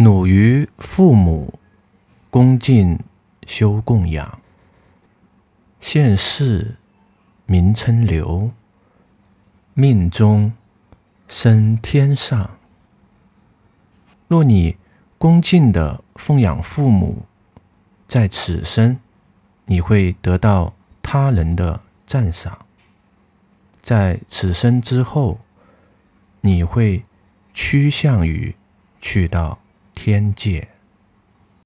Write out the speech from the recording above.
努于父母，恭敬修供养，现世名称留，命中生天上。若你恭敬的奉养父母，在此生你会得到他人的赞赏，在此生之后，你会趋向于去到。天界。